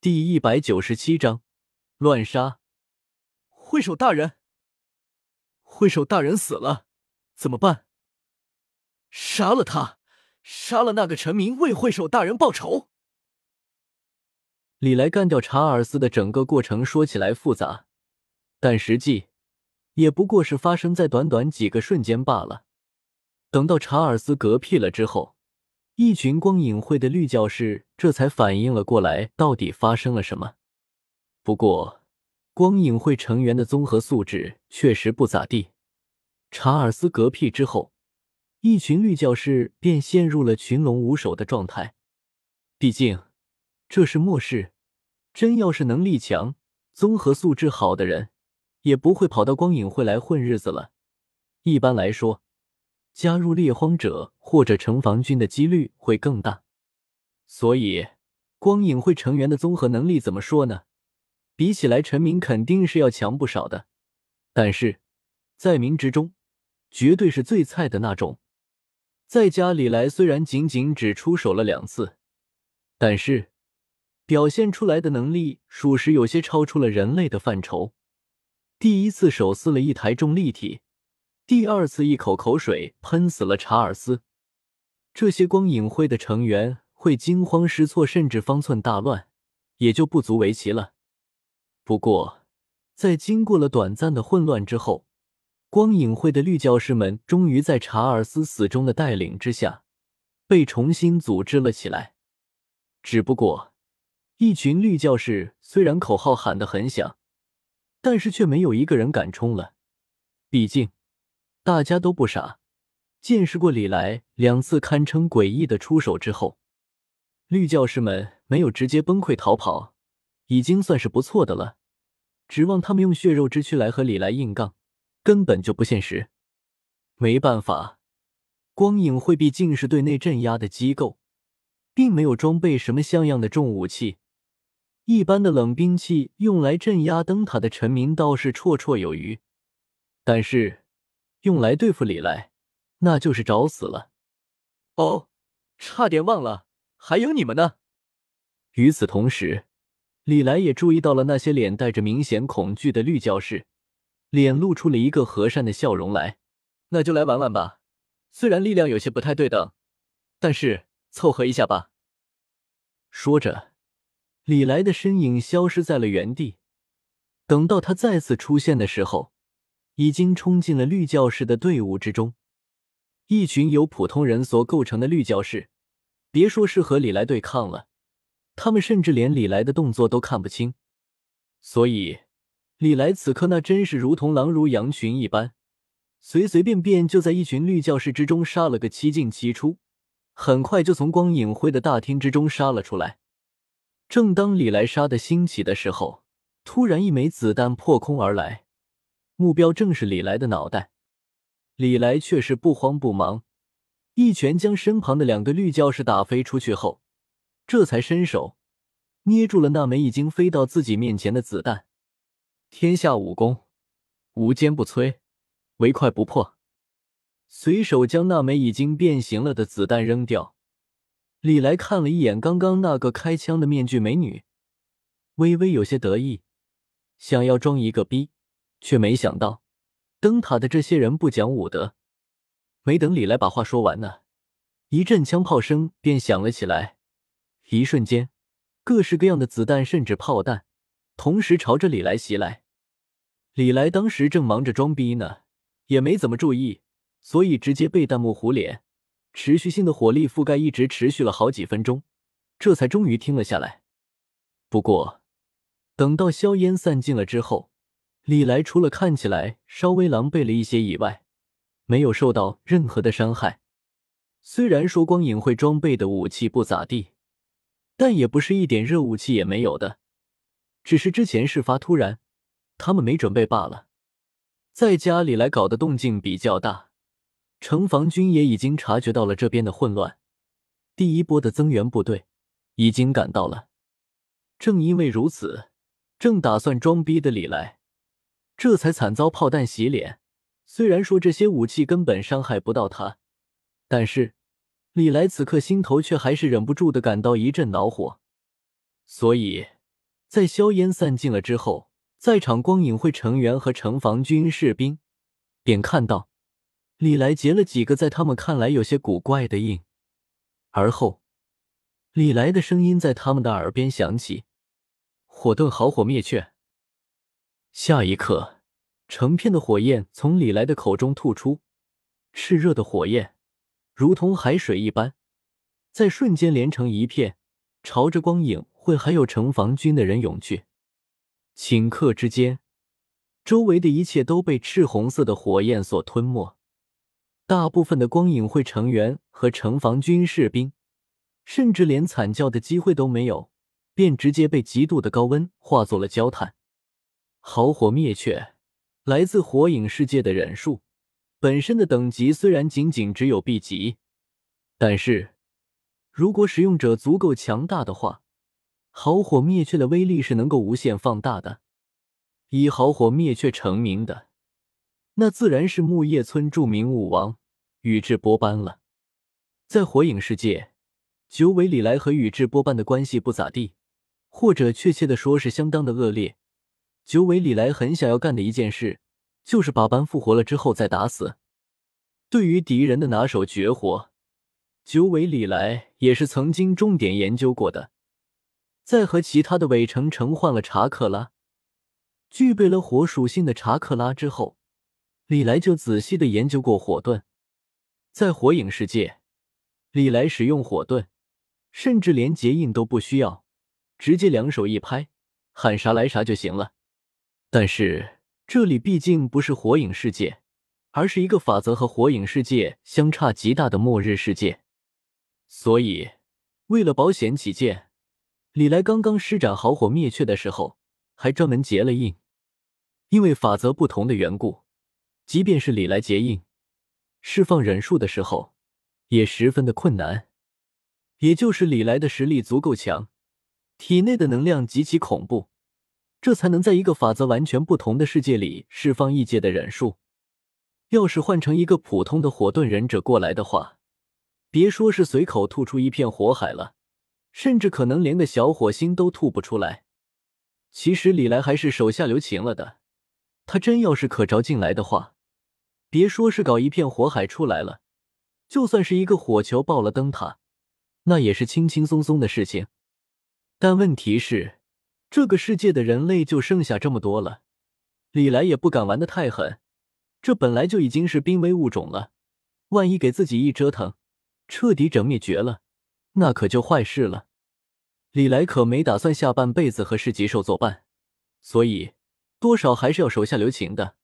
第一百九十七章乱杀。会首大人，会首大人死了，怎么办？杀了他，杀了那个臣民，为会首大人报仇。李来干掉查尔斯的整个过程说起来复杂，但实际也不过是发生在短短几个瞬间罢了。等到查尔斯嗝屁了之后。一群光影会的绿教士这才反应了过来，到底发生了什么。不过，光影会成员的综合素质确实不咋地。查尔斯嗝屁之后，一群绿教士便陷入了群龙无首的状态。毕竟，这是末世，真要是能力强、综合素质好的人，也不会跑到光影会来混日子了。一般来说。加入猎荒者或者城防军的几率会更大，所以光影会成员的综合能力怎么说呢？比起来，陈明肯定是要强不少的。但是在明之中，绝对是最菜的那种。在家里来，虽然仅仅只出手了两次，但是表现出来的能力属实有些超出了人类的范畴。第一次手撕了一台重力体。第二次，一口口水喷死了查尔斯。这些光影会的成员会惊慌失措，甚至方寸大乱，也就不足为奇了。不过，在经过了短暂的混乱之后，光影会的绿教士们终于在查尔斯死忠的带领之下，被重新组织了起来。只不过，一群绿教士虽然口号喊得很响，但是却没有一个人敢冲了。毕竟。大家都不傻，见识过李来两次堪称诡异的出手之后，绿教士们没有直接崩溃逃跑，已经算是不错的了。指望他们用血肉之躯来和李来硬杠，根本就不现实。没办法，光影会毕竟是对内镇压的机构，并没有装备什么像样的重武器，一般的冷兵器用来镇压灯塔的臣民倒是绰绰有余，但是。用来对付李来，那就是找死了。哦，差点忘了，还有你们呢。与此同时，李来也注意到了那些脸带着明显恐惧的绿教士，脸露出了一个和善的笑容来。那就来玩玩吧，虽然力量有些不太对等，但是凑合一下吧。说着，李来的身影消失在了原地。等到他再次出现的时候。已经冲进了绿教士的队伍之中，一群由普通人所构成的绿教士，别说是和李来对抗了，他们甚至连李来的动作都看不清。所以，李来此刻那真是如同狼如羊群一般，随随便便就在一群绿教士之中杀了个七进七出，很快就从光影会的大厅之中杀了出来。正当李来杀的兴起的时候，突然一枚子弹破空而来。目标正是李来的脑袋，李来却是不慌不忙，一拳将身旁的两个绿教士打飞出去后，这才伸手捏住了那枚已经飞到自己面前的子弹。天下武功，无坚不摧，唯快不破。随手将那枚已经变形了的子弹扔掉，李来看了一眼刚刚那个开枪的面具美女，微微有些得意，想要装一个逼。却没想到，灯塔的这些人不讲武德。没等李来把话说完呢，一阵枪炮声便响了起来。一瞬间，各式各样的子弹甚至炮弹同时朝着李来袭来。李来当时正忙着装逼呢，也没怎么注意，所以直接被弹幕糊脸，持续性的火力覆盖一直持续了好几分钟，这才终于停了下来。不过，等到硝烟散尽了之后。李来除了看起来稍微狼狈了一些以外，没有受到任何的伤害。虽然说光影会装备的武器不咋地，但也不是一点热武器也没有的，只是之前事发突然，他们没准备罢了。在家里来搞的动静比较大，城防军也已经察觉到了这边的混乱，第一波的增援部队已经赶到了。正因为如此，正打算装逼的李来。这才惨遭炮弹洗脸。虽然说这些武器根本伤害不到他，但是李来此刻心头却还是忍不住的感到一阵恼火。所以在硝烟散尽了之后，在场光影会成员和城防军士兵便看到李来结了几个在他们看来有些古怪的印，而后李来的声音在他们的耳边响起：“火遁好火灭却。”下一刻，成片的火焰从李来的口中吐出，炽热的火焰如同海水一般，在瞬间连成一片，朝着光影会还有城防军的人涌去。顷刻之间，周围的一切都被赤红色的火焰所吞没，大部分的光影会成员和城防军士兵，甚至连惨叫的机会都没有，便直接被极度的高温化作了焦炭。好火灭却，来自火影世界的忍术本身的等级虽然仅仅只有 B 级，但是如果使用者足够强大的话。好火灭却的威力是能够无限放大的，以好火灭却成名的，那自然是木叶村著名武王宇智波斑了。在火影世界，九尾里来和宇智波斑的关系不咋地，或者确切的说是相当的恶劣。九尾李来很想要干的一件事，就是把斑复活了之后再打死。对于敌人的拿手绝活，九尾李来也是曾经重点研究过的。在和其他的伪城城换了查克拉，具备了火属性的查克拉之后，李来就仔细的研究过火遁。在火影世界，李来使用火遁，甚至连结印都不需要，直接两手一拍，喊啥来啥就行了。但是这里毕竟不是火影世界，而是一个法则和火影世界相差极大的末日世界，所以为了保险起见。李来刚刚施展好火灭却的时候，还专门结了印，因为法则不同的缘故，即便是李来结印，释放忍术的时候，也十分的困难。也就是李来的实力足够强，体内的能量极其恐怖，这才能在一个法则完全不同的世界里释放异界的忍术。要是换成一个普通的火遁忍者过来的话，别说是随口吐出一片火海了。甚至可能连个小火星都吐不出来。其实李来还是手下留情了的。他真要是可着进来的话，别说是搞一片火海出来了，就算是一个火球爆了灯塔，那也是轻轻松松的事情。但问题是，这个世界的人类就剩下这么多了，李来也不敢玩的太狠。这本来就已经是濒危物种了，万一给自己一折腾，彻底整灭绝了。那可就坏事了。李来可没打算下半辈子和市级兽作伴，所以多少还是要手下留情的。